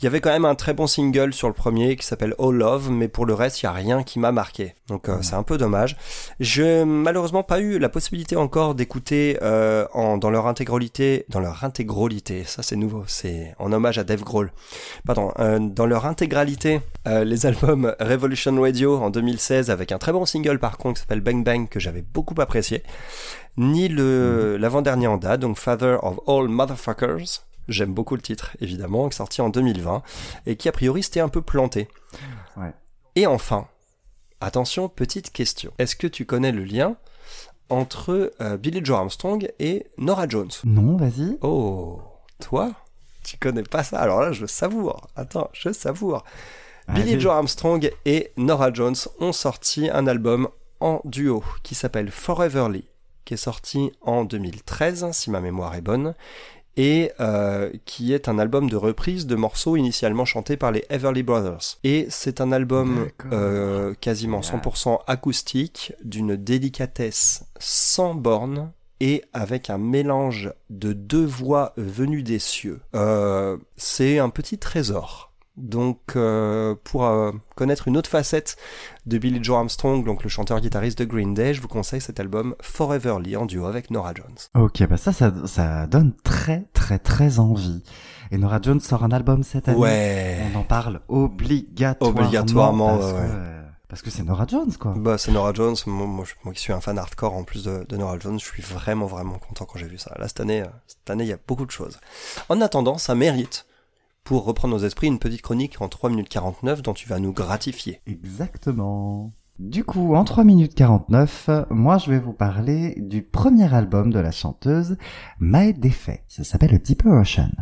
C: Il y avait quand même un très bon single sur le premier qui s'appelle All Love, mais pour le reste, il y a rien qui m'a marqué. Donc euh, c'est un peu dommage. Je malheureusement pas eu la possibilité encore d'écouter euh, en dans leur intégralité, dans leur intégralité. Ça c'est nouveau, c'est en hommage à Dave Grohl. Pardon, euh, dans leur intégralité, les albums Revolution Radio en 2016 avec un très bon single par contre qui s'appelle Bang Bang que j'avais beaucoup apprécié, ni le l'avant-dernier en date, donc Father of All Motherfuckers. J'aime beaucoup le titre, évidemment, sorti en 2020 et qui a priori s'était un peu planté.
B: Ouais.
C: Et enfin, attention, petite question. Est-ce que tu connais le lien entre euh, Billy Joe Armstrong et Nora Jones?
B: Non, vas-y.
C: Oh, toi Tu connais pas ça? Alors là, je savoure. Attends, je savoure. Billy. Joe Armstrong et Nora Jones ont sorti un album en duo qui s'appelle Foreverly, qui est sorti en 2013, si ma mémoire est bonne, et euh, qui est un album de reprise de morceaux initialement chantés par les Everly Brothers. Et c'est un album euh, quasiment 100% acoustique, d'une délicatesse sans borne, et avec un mélange de deux voix venues des cieux. Euh, c'est un petit trésor. Donc, euh, pour euh, connaître une autre facette de Billy Joe Armstrong, donc le chanteur-guitariste de Green Day, je vous conseille cet album Foreverly en duo avec Nora Jones.
B: Ok, bah ça, ça, ça donne très, très, très envie. Et Nora Jones sort un album cette année.
C: Ouais.
B: On en parle obligatoirement.
C: Obligatoirement,
B: parce
C: ouais,
B: que, euh, Parce que c'est Nora Jones, quoi.
C: Bah, c'est Nora Jones. Moi, moi qui suis un fan hardcore en plus de, de Nora Jones, je suis vraiment, vraiment content quand j'ai vu ça. Là, cette année, euh, cette année, il y a beaucoup de choses. En attendant, ça mérite, pour reprendre nos esprits, une petite chronique en 3 minutes 49 dont tu vas nous gratifier.
B: Exactement. Du coup, en 3 minutes 49, moi je vais vous parler du premier album de la chanteuse Mae Defay. Ça s'appelle Deeper Ocean.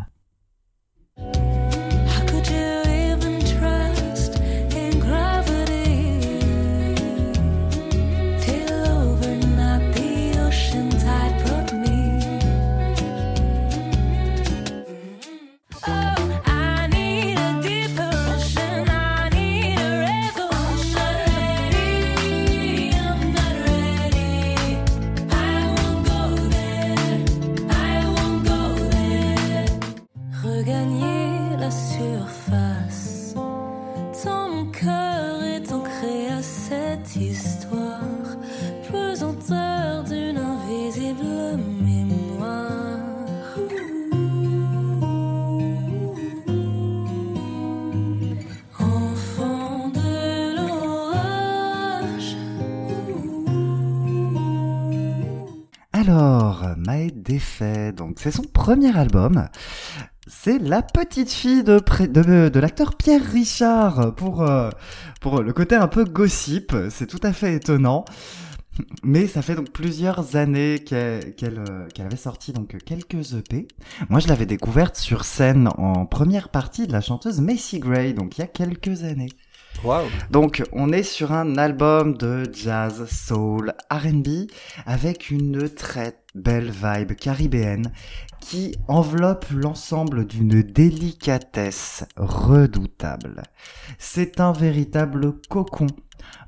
B: Donc c'est son premier album. C'est la petite fille de, pré- de, de l'acteur Pierre Richard pour, euh, pour le côté un peu gossip. C'est tout à fait étonnant. Mais ça fait donc plusieurs années qu'elle euh, avait sorti donc quelques EP. Moi, je l'avais découverte sur scène en première partie de la chanteuse Macy Gray, donc il y a quelques années.
C: Waouh.
B: Donc, on est sur un album de jazz, soul, R&B avec une très belle vibe caribéenne qui enveloppe l'ensemble d'une délicatesse redoutable. C'est un véritable cocon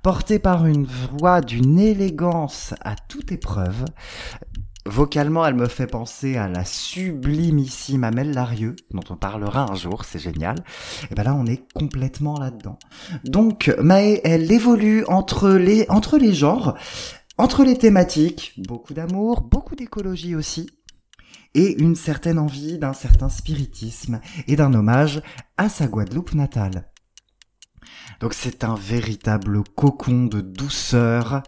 B: porté par une voix d'une élégance à toute épreuve. Vocalement, elle me fait penser à la sublimissime Amel Larieux, dont on parlera un jour, c'est génial. Et ben là, on est complètement là-dedans. Donc, Mae, elle évolue entre les, entre les genres, entre les thématiques, beaucoup d'amour, beaucoup d'écologie aussi, et une certaine envie d'un certain spiritisme et d'un hommage à sa Guadeloupe natale. Donc c'est un véritable cocon de douceur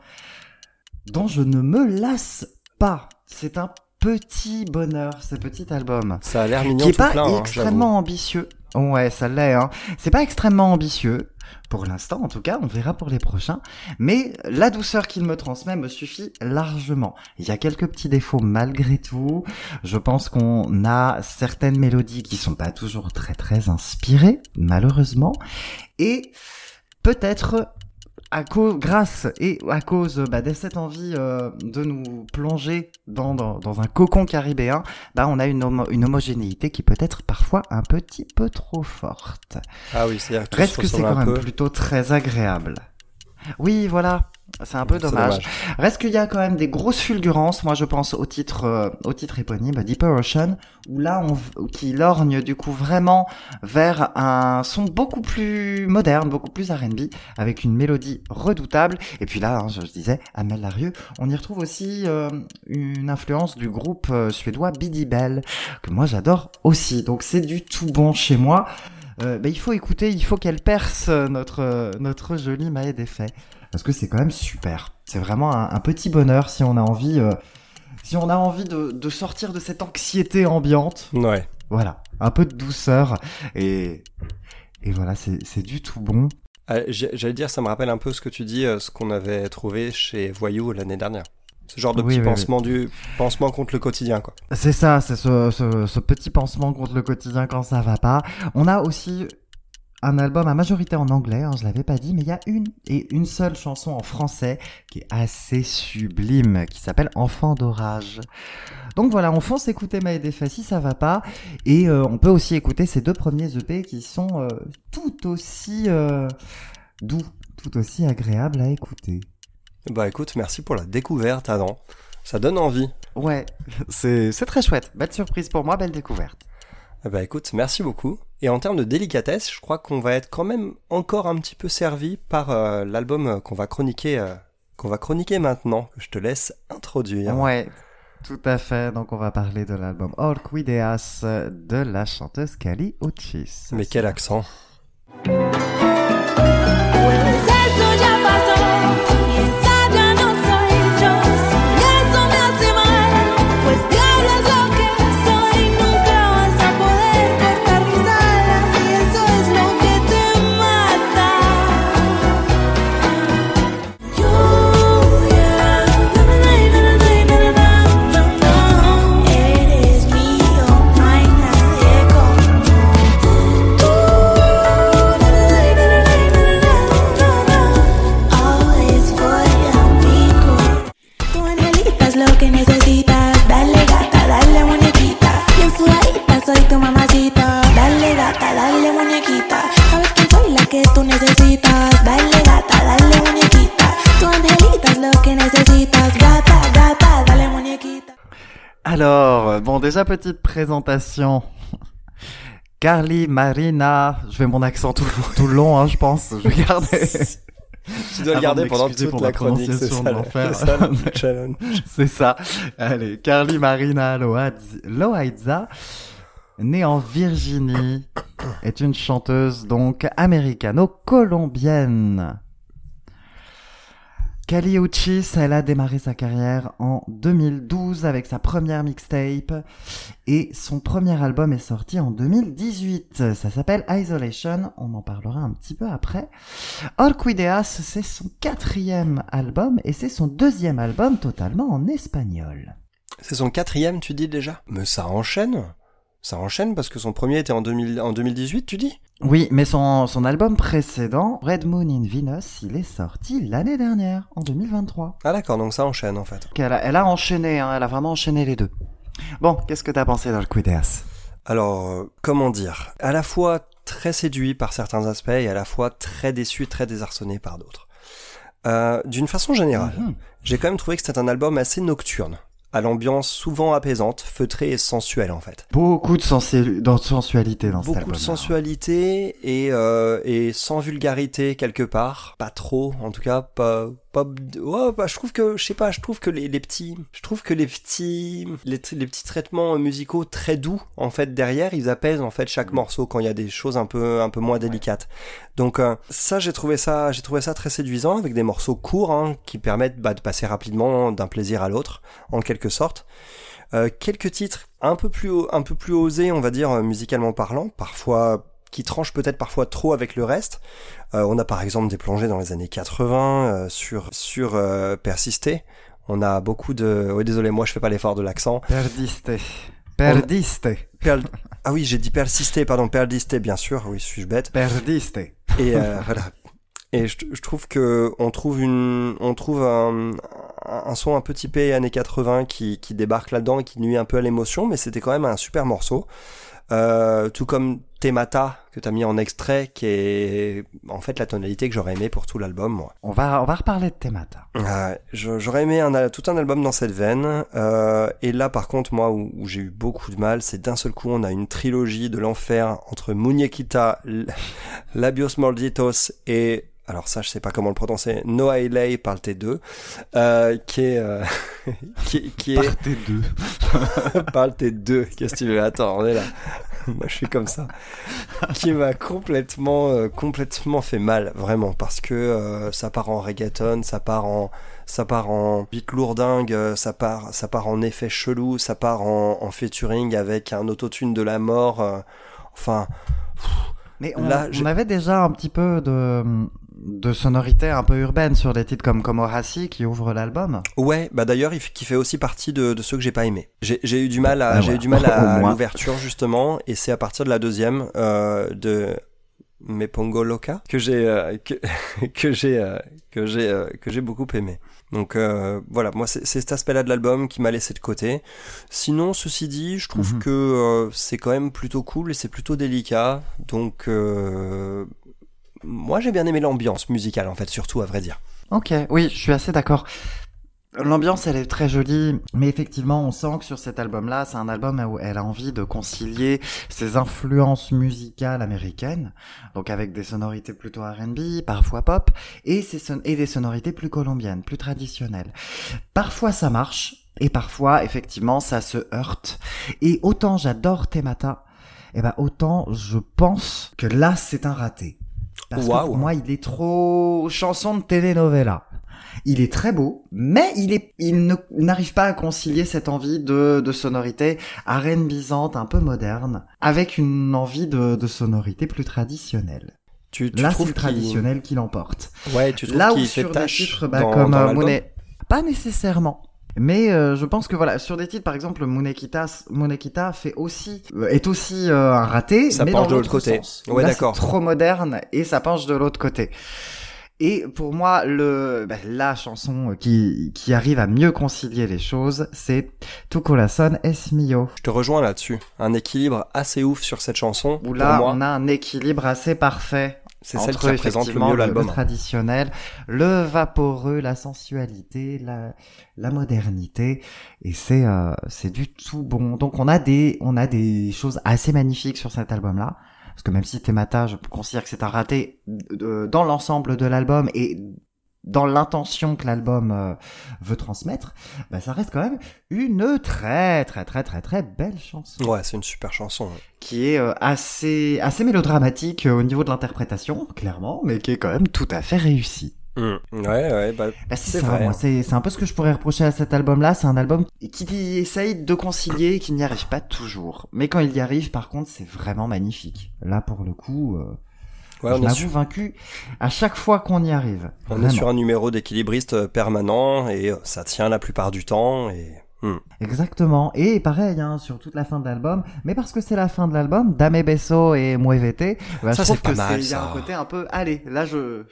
B: dont je ne me lasse pas. C'est un petit bonheur, ce petit album
C: Ça a l'air mignon
B: qui est
C: tout
B: pas
C: plein. hein,
B: extrêmement ambitieux. Ouais, ça l'est. Hein. C'est pas extrêmement ambitieux pour l'instant, en tout cas. On verra pour les prochains. Mais la douceur qu'il me transmet me suffit largement. Il y a quelques petits défauts malgré tout. Je pense qu'on a certaines mélodies qui sont pas toujours très très inspirées, malheureusement, et peut-être à cause, grâce et à cause bah, de cette envie euh, de nous plonger dans, dans, dans un cocon caribéen, bah, on a une, homo- une homogénéité qui peut être parfois un petit peu trop forte.
C: Ah oui, c'est-à-dire que
B: Reste c'est quand même
C: peu.
B: plutôt très agréable. Oui, voilà. C'est un peu dommage. Reste qu'il y a quand même des grosses fulgurances. Moi, je pense au titre, euh, au titre éponyme, Deeper Ocean, où là, on, qui lorgne du coup vraiment vers un son beaucoup plus moderne, beaucoup plus R&B, avec une mélodie redoutable. Et puis là, hein, je, je disais, Amel Larieux, on y retrouve aussi euh, une influence du groupe euh, suédois Biddy Bell, que moi j'adore aussi. Donc c'est du tout bon chez moi. Bah, il faut écouter, il faut qu'elle perce notre, notre jolie Maë d'effet. Parce que c'est quand même super. C'est vraiment un, un petit bonheur si on a envie, euh, si on a envie de, de sortir de cette anxiété ambiante.
C: Ouais.
B: Voilà, un peu de douceur et et voilà, c'est c'est du tout bon.
C: Euh, J'allais dire, ça me rappelle un peu ce que tu dis, euh, ce qu'on avait trouvé chez Voyou l'année dernière. Ce genre de
B: Oui,
C: petit
B: oui,
C: pansement du pansement contre le quotidien, quoi.
B: C'est ça, c'est ce, ce, ce petit pansement contre le quotidien quand ça va pas. On a aussi un album à majorité en anglais, hein, je l'avais pas dit, mais il y a une et une seule chanson en français qui est assez sublime, qui s'appelle Enfant d'orage. Donc voilà, on fonce écouter Maë Défait si ça va pas, et euh, on peut aussi écouter ces deux premiers EP qui sont euh, tout aussi euh, doux, tout aussi agréables à écouter.
C: Bah écoute, merci pour la découverte, Adam. Ça donne envie.
B: Ouais, *laughs* c'est c'est très chouette, belle surprise pour moi, belle découverte.
C: Eh Bah écoute, merci beaucoup. Et en termes de délicatesse, je crois qu'on va être quand même encore un petit peu servi par euh, l'album euh, qu'on va chroniquer, euh, qu'on va chroniquer maintenant, que je te laisse introduire.
B: Ouais, tout à fait. Donc, on va parler de l'album Orquideas de la chanteuse Kali Uchis.
C: Mais quel accent
B: Bon, déjà, petite présentation. Carly Marina. Je fais mon accent tout, tout le long, hein, je pense. Je vais garder. *laughs*
C: Tu dois le garder
B: de
C: pendant toute
B: pour
C: la chronique, c'est
B: prononciation
C: ça,
B: de l'enfer.
C: c'est ça le *laughs* challenge.
B: C'est ça. Allez, Carly Marina Loaiz- Loaiza, née en Virginie, est une chanteuse donc américano-colombienne. Kali Uchis, elle a démarré sa carrière en 2012 avec sa première mixtape et son premier album est sorti en 2018. Ça s'appelle Isolation, on en parlera un petit peu après. Orquideas, c'est son quatrième album et c'est son deuxième album totalement en espagnol.
C: C'est son quatrième, tu dis déjà? Mais ça enchaîne Ça enchaîne parce que son premier était en, 2000 en 2018, tu dis?
B: Oui, mais son, son album précédent, Red Moon in Venus, il est sorti l'année dernière, en 2023.
C: Ah d'accord, donc ça enchaîne en fait.
B: Elle a, elle a enchaîné, hein, elle a vraiment enchaîné les deux. Bon, qu'est-ce que t'as pensé d'Orquideas
C: Alors, euh, comment dire? À la fois très séduit par certains aspects et à la fois très déçu, très désarçonné par d'autres. Euh, D'une façon générale,
B: Mhm.
C: j'ai quand même trouvé que c'était un album assez nocturne, à l'ambiance souvent apaisante, feutrée et sensuelle en fait.
B: Beaucoup de, sensu- de sensualité dans cet
C: Beaucoup de sensualité et, euh, et sans vulgarité quelque part, pas trop en tout cas, pas bah, je trouve que je sais pas, je trouve que les, les petits je trouve que les petits les, les petits traitements musicaux très doux en fait derrière, ils apaisent en fait chaque morceau quand il y a des choses un peu un peu moins délicates. Donc euh, ça j'ai trouvé ça j'ai trouvé ça très séduisant avec des morceaux courts hein, qui permettent bah, de passer rapidement d'un plaisir à l'autre en quelque sorte. Euh, quelques titres un peu plus un peu plus osés, on va dire euh, musicalement parlant, parfois qui tranchent peut-être parfois trop avec le reste. Euh, on a par exemple des plongées dans les années 80 euh, sur sur euh, Persister. On a beaucoup de oui désolé moi je fais pas l'effort de l'accent.
B: Perdiste. Perdiste.
C: Ah oui, j'ai dit Persister, pardon, Persister bien sûr. Oui, suis-je bête?
B: Perdiste.
C: Et euh, *laughs* voilà. Et je, je trouve que on trouve une, on trouve un, un son un peu typé années 80 qui, qui débarque là-dedans et qui nuit un peu à l'émotion, mais c'était quand même un super morceau. Euh, tout comme Temata que t'as mis en extrait, qui est en fait la tonalité que j'aurais aimé pour tout l'album. Moi,
B: On va, on va reparler de Temata.
C: Euh, j'aurais aimé un, tout un album dans cette veine. Euh, et là, par contre, moi, où, où j'ai eu beaucoup de mal, c'est d'un seul coup, on a une trilogie de l'enfer entre Muñequita, Labios Malditos et alors ça, je sais pas comment le prononcer, Noah Elay par le T2, euh, qui est, euh, *laughs* qui, qui est,
B: Partez deux. *laughs*
C: parle tes deux. Qu'est-ce que tu veux? Attends, on est là. Moi, je suis comme ça. Qui m'a complètement, euh, complètement fait mal, vraiment, parce que euh, ça part en reggaeton, ça part en, ça part en beat lourdingue, euh, ça part, ça part en effet chelou, ça part en, en featuring avec un autotune de la mort. euh, enfin,
B: Mais on,
C: Là,
B: on avait déjà un petit peu de, de sonorité un peu urbaine sur des titres comme Komorasi qui ouvre l'album.
C: ouais. Bah d'ailleurs, il qui fait aussi partie de, de ceux que j'ai pas aimé. J'ai eu du mal à,
B: Ah,
C: j'ai eu du mal à *laughs* l'ouverture justement, et c'est à partir de la deuxième euh, de Mepongo Loca que j'ai euh, que, *laughs* que j'ai euh, que j'ai euh, que j'ai beaucoup aimé. Donc euh, voilà, moi c'est cet aspect-là de l'album qui m'a laissé de côté. Sinon, ceci dit, je trouve
B: Mhm.
C: que euh, c'est quand même plutôt cool et c'est plutôt délicat. Donc euh, moi j'ai bien aimé l'ambiance musicale en fait, surtout à vrai dire.
B: Ok, oui, je suis assez d'accord. L'ambiance, elle est très jolie, mais effectivement, on sent que sur cet album-là, c'est un album où elle a envie de concilier ses influences musicales américaines, donc avec des sonorités plutôt R&B, parfois pop, et, des sonorités plus colombiennes, plus traditionnelles. Parfois, ça marche, et parfois, effectivement, ça se heurte. Et autant j'adore Temata, et ben autant je pense que là, c'est un raté. Parce que pour moi, il est trop chanson de telenovela. Il est très beau, mais il est, il n'arrive pas à concilier cette envie de, de sonorité R&Bisante, un peu moderne, avec une envie de, de sonorité plus traditionnelle.
C: Tu, tu
B: Là, c'est le traditionnel qui l'emporte.
C: Ouais, tu trouves
B: Là où sur des titres bah,
C: dans,
B: comme
C: dans
B: euh, Mune- pas nécessairement. Mais euh, je pense que voilà, sur des titres par exemple, Munekita, Munekita fait aussi euh, est aussi euh, un raté,
C: Ça
B: mais
C: penche
B: dans
C: de l'autre côté.
B: sens.
C: Ouais, d'accord.
B: Trop moderne et ça penche de l'autre côté. Et pour moi, le bah, la chanson qui qui arrive à mieux concilier les choses, c'est Tu corazón es mio.
C: Je te rejoins là-dessus. Un équilibre assez ouf sur cette chanson.
B: Où
C: Pour
B: là,
C: moi,
B: on a un équilibre assez parfait
C: c'est celle qui représente le mieux l'album.
B: le traditionnel, le vaporeux, la sensualité, la, la modernité, et c'est euh, c'est du tout bon. Donc on a des on a des choses assez magnifiques sur cet album-là, parce que même si Temata, je considère que c'est un raté euh, dans l'ensemble de l'album et dans l'intention que l'album euh, veut transmettre, bah ça reste quand même une très très très très très belle chanson
C: Ouais, c'est une super chanson.
B: qui est euh, assez assez mélodramatique euh, au niveau de l'interprétation, clairement, mais qui est quand même tout à fait réussi.
C: Hmm. Ouais, ouais, bah,
B: Bah, c'est
C: vrai.
B: c'est c'est un peu ce que je pourrais reprocher à cet album-là. C'est un album qui essaye de concilier et qui n'y arrive pas toujours. Mais quand il y arrive, par contre, c'est vraiment magnifique. Là, pour le coup, euh,
C: ouais,
B: je
C: on est,
B: m'avoue
C: sur,
B: vaincu à chaque fois qu'on y arrive.
C: on est sur un numéro d'équilibriste euh, permanent et euh, ça tient la plupart du temps et. hmm.
B: Exactement. Et pareil, hein, sur toute la fin de l'album, mais parce que c'est la fin de l'album, Dame Besso et Muévete, bah,
C: Ça,
B: je trouve que c'est- il y a un côté un peu, allez, là je,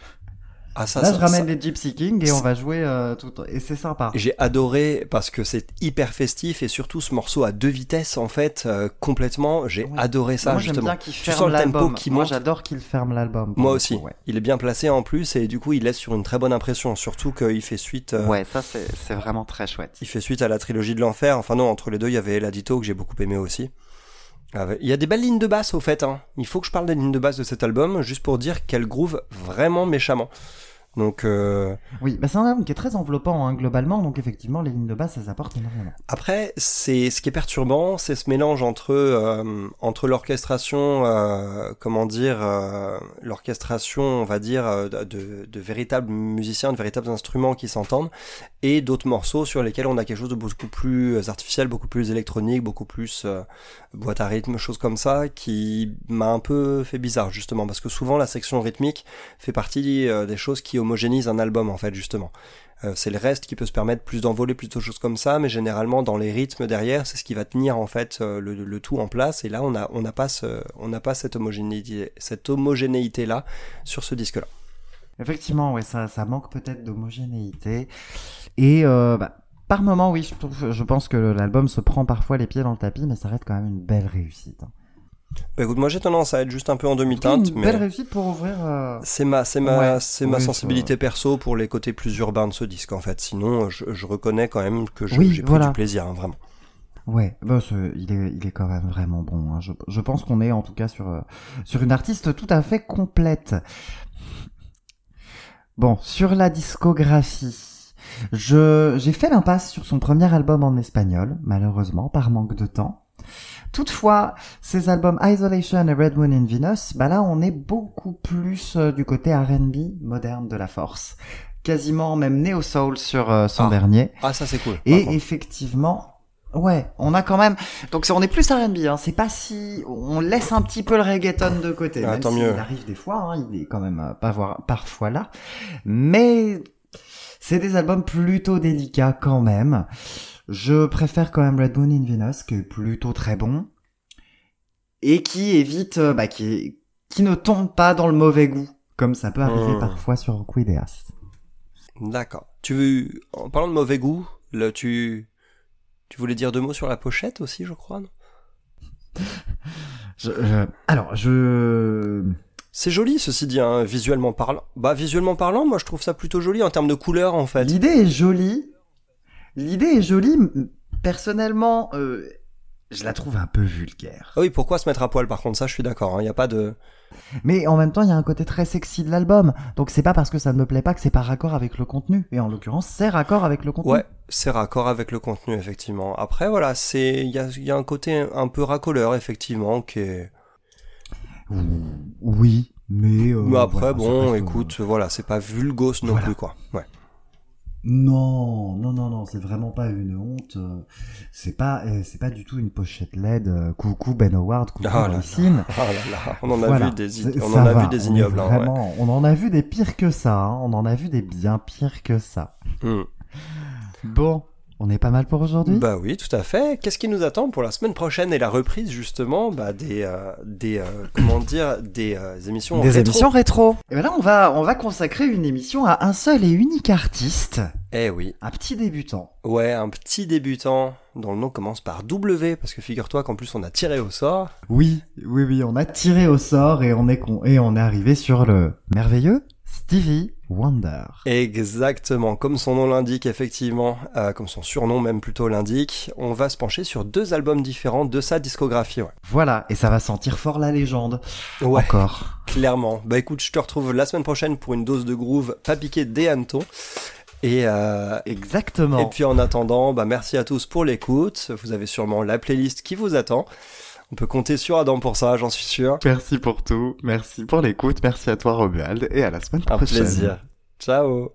C: Ah, ça,
B: là
C: ça-
B: je ramène
C: ça-
B: les Gypsy Kings et on va jouer euh, tout, et c'est sympa.
C: J'ai adoré parce que c'est hyper festif et surtout ce morceau à deux vitesses en fait euh, complètement. J'ai
B: Ouais.
C: adoré ça
B: Moi
C: justement.
B: bien
C: Tu sens le tempo qui
B: Moi
C: monte.
B: j'adore qu'il ferme l'album.
C: Moi aussi.
B: coup, ouais.
C: Il est bien placé en plus et du coup il laisse sur une très bonne impression. Surtout qu'il fait suite. euh,
B: Ouais, ça c'est vraiment très chouette.
C: Il fait suite à la trilogie de l'enfer. Enfin non, entre les deux il y avait Eladito que j'ai beaucoup aimé aussi. Il y a des belles lignes de basse au fait. Hein. Il faut que je parle des lignes de basse de cet album juste pour dire qu'elle groove vraiment méchamment. Donc euh,
B: Oui, bah c'est un album qui est très enveloppant hein, globalement, donc effectivement les lignes de basse elles apportent énormément.
C: Après, c'est ce qui est perturbant, c'est ce mélange entre euh, entre l'orchestration, euh, comment dire, l'orchestration, on va dire, de, de véritables musiciens, de véritables instruments qui s'entendent, et d'autres morceaux sur lesquels on a quelque chose de beaucoup plus artificiel, beaucoup plus électronique, beaucoup plus euh, boîte à rythme, choses comme ça, qui m'a un peu fait bizarre justement, parce que souvent la section rythmique fait partie euh, des choses qui homogénisent un album en fait justement. Euh, c'est le reste qui peut se permettre plus d'envoler, plus de choses comme ça, mais généralement dans les rythmes derrière, c'est ce qui va tenir en fait euh, le, tout en place. Et là, on n'a pas ce, pas cette homogénéité, là sur ce disque-là.
B: Effectivement, ouais, ça, ça manque peut-être d'homogénéité. Et euh, bah, par moment, oui, je, trouve- je pense que l'album se prend parfois les pieds dans le tapis, mais ça reste quand même une belle réussite. hein.
C: Bah, écoute, moi j'ai tendance à être juste un peu en demi-teinte,
B: une
C: mais
B: belle réussite pour ouvrir. euh,
C: c'est ma, c'est ma,
B: Ouais,
C: c'est ma
B: oui,
C: sensibilité perso pour les côtés plus urbains de ce disque en fait. Sinon, je, je reconnais quand même que je-
B: Oui,
C: j'ai pris
B: voilà.
C: du plaisir, hein, vraiment.
B: Ouais, bah, ce- il, est, il est quand même vraiment bon. hein. Je, je pense qu'on est en tout cas sur, euh, sur une artiste tout à fait complète. Bon, sur la discographie, je j'ai fait l'impasse sur son premier album en espagnol, malheureusement, par manque de temps. Toutefois, ses albums Isolation et Red Moon in Venus, bah là on est beaucoup plus euh, du côté R&B moderne de la force. Quasiment même Neo Soul sur euh, son
C: Ah.
B: dernier.
C: Ah, ça c'est cool.
B: Et effectivement, ouais, on a quand même. Donc on est plus R&B. Hein. C'est pas si on laisse un petit peu le reggaeton de côté.
C: Ah,
B: même
C: tant mieux.
B: arrive des fois, hein, il est quand même euh, pas voir- parfois là. Mais c'est des albums plutôt délicats quand même. Je préfère quand même Red Moon in Venus, qui est plutôt très bon et qui évite, euh, bah, qui est- qui ne tombe pas dans le mauvais goût, comme ça peut arriver
C: Mmh.
B: parfois sur Quideas.
C: D'accord. Tu veux, en parlant de mauvais goût, là, tu, tu voulais dire deux mots sur la pochette aussi, je crois, non?
B: Je, alors, je
C: C'est joli, ceci dit, hein, visuellement parlant. Bah, visuellement parlant, moi, je trouve ça plutôt joli en termes de couleur, en fait.
B: L'idée est jolie. L'idée est jolie. Personnellement, euh, je la trouve un peu vulgaire.
C: Ah oui, pourquoi se mettre à poil, par contre, ça, je suis d'accord. Il n'y a pas de.
B: Mais en même temps, il y a un côté très sexy de l'album. Donc c'est pas parce que ça ne me plaît pas que c'est pas raccord avec le contenu. Et en l'occurrence, c'est raccord avec le contenu.
C: Ouais, c'est raccord avec le contenu, effectivement. Après, voilà, c'est, il y a, il y a un côté un peu racoleur, effectivement, qui est.
B: Ou- Oui, mais. euh,
C: Mais après,
B: voilà,
C: bon,
B: reste,
C: écoute, voilà, c'est pas vulgos non
B: Voilà.
C: plus, quoi. Ouais.
B: Non, non, non, non, c'est vraiment pas une honte. euh, C'est pas, euh, c'est pas du tout une pochette LED. euh, Coucou Ben Howard, coucou
C: Ah là là. *laughs* Ah là là, on en a
B: Voilà.
C: vu des, on en a
B: va,
C: vu des
B: on
C: ignobles, hein, ouais.
B: vraiment, On en a vu des pires que ça. hein, On en a vu des bien pires que ça.
C: Hmm.
B: Bon, on est pas mal pour aujourd'hui?
C: Bah oui, tout à fait. Qu'est-ce qui nous attend pour la semaine prochaine et la reprise justement bah, des euh, des euh, *coughs* comment dire des euh, émissions
B: Des
C: rétro?
B: émissions rétro. Et ben là, on va, on va consacrer une émission à un seul et unique artiste,
C: Eh oui,
B: un petit débutant.
C: ouais, un petit débutant dont le nom commence par W parce que figure-toi qu'en plus on a tiré au sort.
B: Oui, oui, oui, on a tiré au sort et on est con, et on est arrivé sur le merveilleux Stevie Wonder.
C: Exactement, comme son nom l'indique effectivement, euh, comme son surnom même plutôt l'indique, on va se pencher sur deux albums différents de sa discographie. Ouais,
B: Voilà, et ça va sentir fort la légende.
C: ouais
B: Encore.
C: clairement. Bah écoute, je te retrouve la semaine prochaine pour une dose de groove pas piqué des hannetons. Et, euh,
B: Exactement.
C: Et puis en attendant, bah merci à tous pour l'écoute. Vous avez sûrement la playlist qui vous attend. On peut compter sur Adam pour ça, j'en suis sûr.
B: Merci pour tout, merci pour l'écoute, merci à toi Romuald, et à la semaine
C: Un
B: prochaine.
C: plaisir.
D: Ciao.